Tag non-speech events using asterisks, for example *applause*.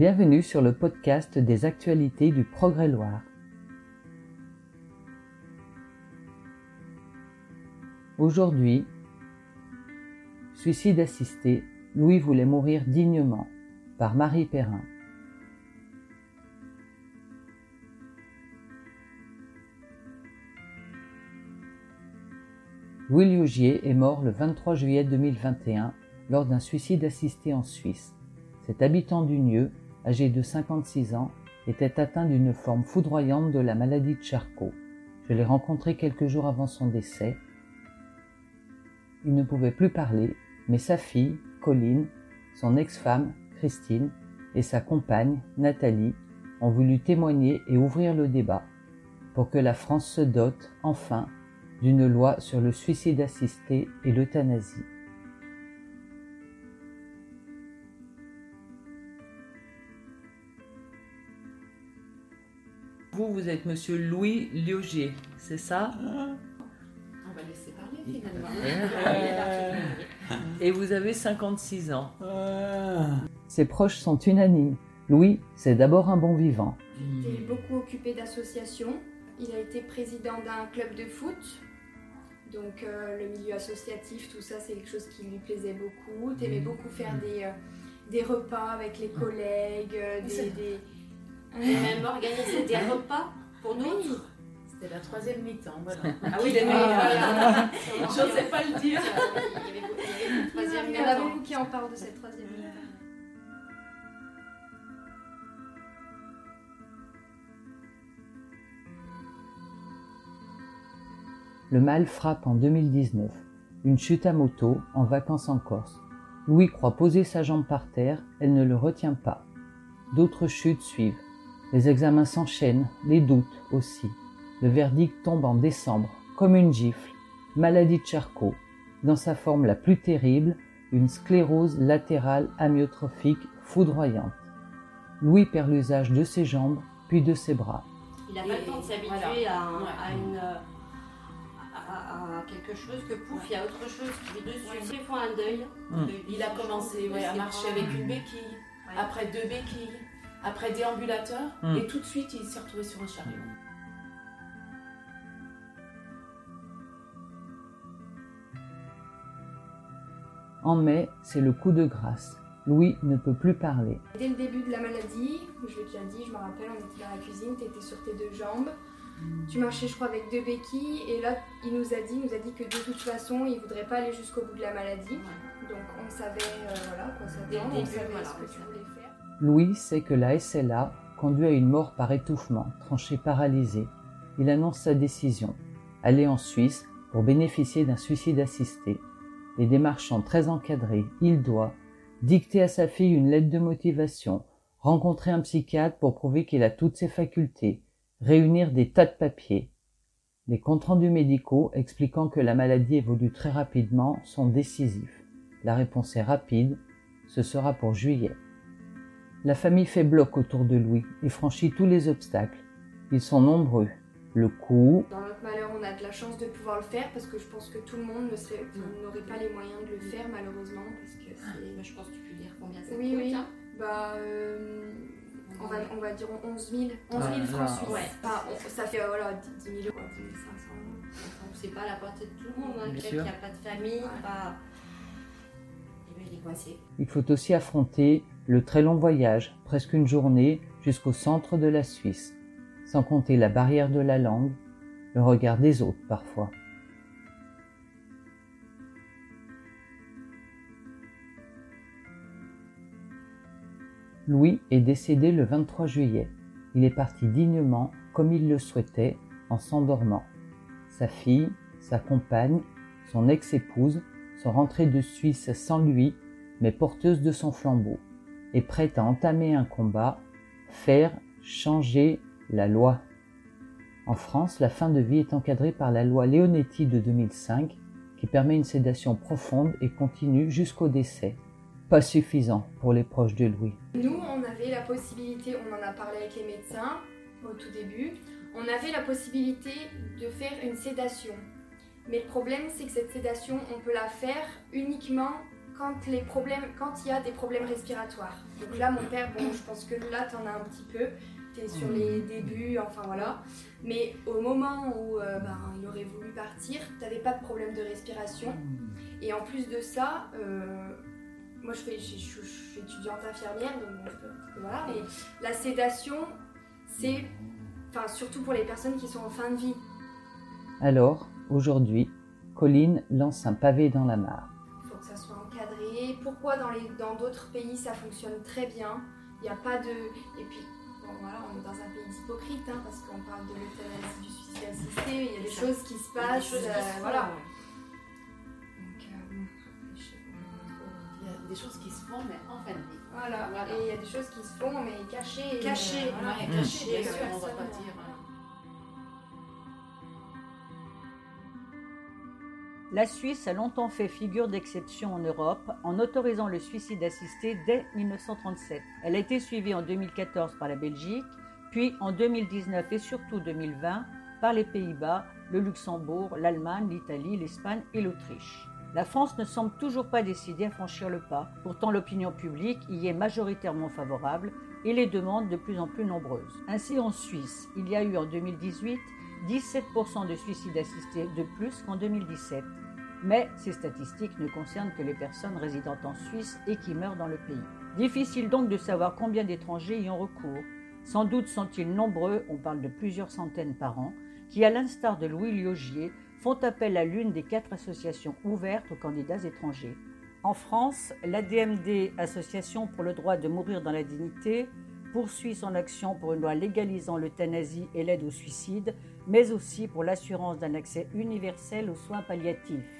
Bienvenue sur le podcast des actualités du Progrès Loire. Aujourd'hui, suicide assisté, Louis voulait mourir dignement par Marie Perrin. Louis Liougier est mort le 23 juillet 2021 lors d'un suicide assisté en Suisse. Cet habitant du lieu, âgé de 56 ans, était atteint d'une forme foudroyante de la maladie de Charcot. Je l'ai rencontré quelques jours avant son décès. Il ne pouvait plus parler, mais sa fille, Colline, son ex-femme, Christine, et sa compagne, Nathalie, ont voulu témoigner et ouvrir le débat pour que la France se dote, enfin, d'une loi sur le suicide assisté et l'euthanasie. Vous, vous êtes monsieur Louis Liogier, c'est ça? On va laisser parler finalement. *laughs* Et vous avez 56 ans. Ses proches sont unanimes. Louis, c'est d'abord un bon vivant. Il est beaucoup occupé d'associations. Il a été président d'un club de foot. Donc euh, le milieu associatif, tout ça, c'est quelque chose qui lui plaisait beaucoup. Tu aimais beaucoup faire des, euh, des repas avec les collègues, euh, des... des- Et même organiser des repas pour nous. C'était la troisième mi-temps, voilà. Ah oui, des des voilà. Je J'osais pas le dire. Il y en a beaucoup qui en parlent de cette troisième mi-temps. Le mal frappe en 2019. Une chute à moto, en vacances en Corse. Louis croit poser sa jambe par terre, elle ne le retient pas. D'autres chutes suivent. Les examens s'enchaînent, les doutes aussi. Le verdict tombe en décembre, comme une gifle. Maladie de Charcot. Dans sa forme la plus terrible, une sclérose latérale amyotrophique foudroyante. Louis perd l'usage de ses jambes, puis de ses bras. Il n'a pas le temps de s'habituer Voilà. à, un- Ouais. à une, euh, à, quelque chose que pouf, il y a autre chose qui est dessus. Un deuil. Mm. Il a commencé ouais, à marcher avec une béquille, Ouais. après deux béquilles, après déambulateur, Mm. et tout de suite il s'est retrouvé sur un chariot. En mai, c'est le coup de grâce. Louis ne peut plus parler. Dès le début de la maladie, je l'ai déjà dit, je me rappelle, on était dans la cuisine, tu étais sur tes deux jambes. Tu marchais, je crois, avec deux béquilles. Et là, il nous a dit, il nous a dit que de toute façon, il voudrait pas aller jusqu'au bout de la maladie. Donc on savait, euh, voilà, quoi s'attendre, on savait voilà, ce que tu voulais faire. Louis sait que la SLA conduit à une mort par étouffement, tranché paralysé. Il annonce sa décision. Aller en Suisse pour bénéficier d'un suicide assisté. Les démarches sont très encadrées. Il doit dicter à sa fille une lettre de motivation, rencontrer un psychiatre pour prouver qu'il a toutes ses facultés, réunir des tas de papiers. Les comptes rendus médicaux expliquant que la maladie évolue très rapidement sont décisifs. La réponse est rapide, ce sera pour juillet. La famille fait bloc autour de Louis et franchit tous les obstacles. Ils sont nombreux. Le coût, Dans notre malheur, on a de la chance de pouvoir le faire parce que je pense que tout le monde ne serait- n'aurait pas les moyens de le faire malheureusement parce que c'est... Mais je pense que tu peux dire combien ça Oui, coûte. oui. hein. Bah, euh, on, va, on va dire 11 000, 11 000 Ah, francs suisses. ouais. Enfin, on- ça fait voilà, 10 000 euros, quoi, 10 500 euros. Donc, C'est pas à la portée de tout le monde. Hein. Quelqu'un qui n'a pas de famille, Ouais. pas. Eh ben, il est coincé. il faut aussi affronter le très long voyage, presque une journée, jusqu'au centre de la Suisse, sans compter la barrière de la langue, le regard des autres parfois. Louis est décédé le 23 juillet. Il est parti dignement, comme il le souhaitait, en s'endormant. Sa fille, sa compagne, son ex-épouse sont rentrées de Suisse sans lui, mais porteuses de son flambeau, et prêtes à entamer un combat, faire changer la loi. En France, la fin de vie est encadrée par la loi Leonetti de 2005 qui permet une sédation profonde et continue jusqu'au décès. Pas suffisant pour les proches de Louis. Nous, on avait la possibilité, on en a parlé avec les médecins au tout début, on avait la possibilité de faire une sédation. Mais le problème, c'est que cette sédation, on peut la faire uniquement quand les problèmes, quand il y a des problèmes respiratoires. Donc là, mon père, bon, je pense que là, tu en as un petit peu. Tu es sur les débuts, enfin voilà. Mais au moment où euh, ben, il aurait voulu partir, tu n'avais pas de problème de respiration. Et en plus de ça, euh, moi je, fais, je, je- je suis étudiante infirmière, donc bon, je peux- voilà. Mais la sédation, c'est, enfin surtout pour les personnes qui sont en fin de vie. Alors, aujourd'hui, Colline lance un pavé dans la mare. Il faut que ça soit Pourquoi dans les dans d'autres pays ça fonctionne très bien? Il n'y a pas de et puis bon voilà on est dans un pays hypocrite hein, parce qu'on parle de l'euthanasie, du suicide assisté, il y a des Ça- choses qui se Il y a des passent, choses qui euh, se font, voilà. ouais. Donc, euh. Il y a des choses qui se font, mais en fin de vie. voilà. Voilà. Et il y a des choses qui se font mais cachées. et, Caché, euh, voilà. ouais, Mm. caché, bien sûr, on va personne, pas dire. La Suisse a longtemps fait figure d'exception en Europe en autorisant le suicide assisté dès 1937. Elle a été suivie en 2014 par la Belgique, puis en 2019 et surtout 2020 par les Pays-Bas, le Luxembourg, l'Allemagne, l'Italie, l'Espagne et l'Autriche. La France ne semble toujours pas décidée à franchir le pas. Pourtant, l'opinion publique y est majoritairement favorable et les demandes de plus en plus nombreuses. Ainsi, en Suisse, il y a eu en 2018 17% de suicides assistés de plus qu'en 2017. Mais ces statistiques ne concernent que les personnes résidant en Suisse et qui meurent dans le pays. Difficile donc de savoir combien d'étrangers y ont recours. Sans doute sont-ils nombreux, on parle de plusieurs centaines par an, qui, à l'instar de Louis Liogier, font appel à l'une des quatre associations ouvertes aux candidats étrangers. En France, l'ADMD, Association pour le droit de mourir dans la dignité, poursuit son action pour une loi légalisant l'euthanasie et l'aide au suicide, mais aussi pour l'assurance d'un accès universel aux soins palliatifs.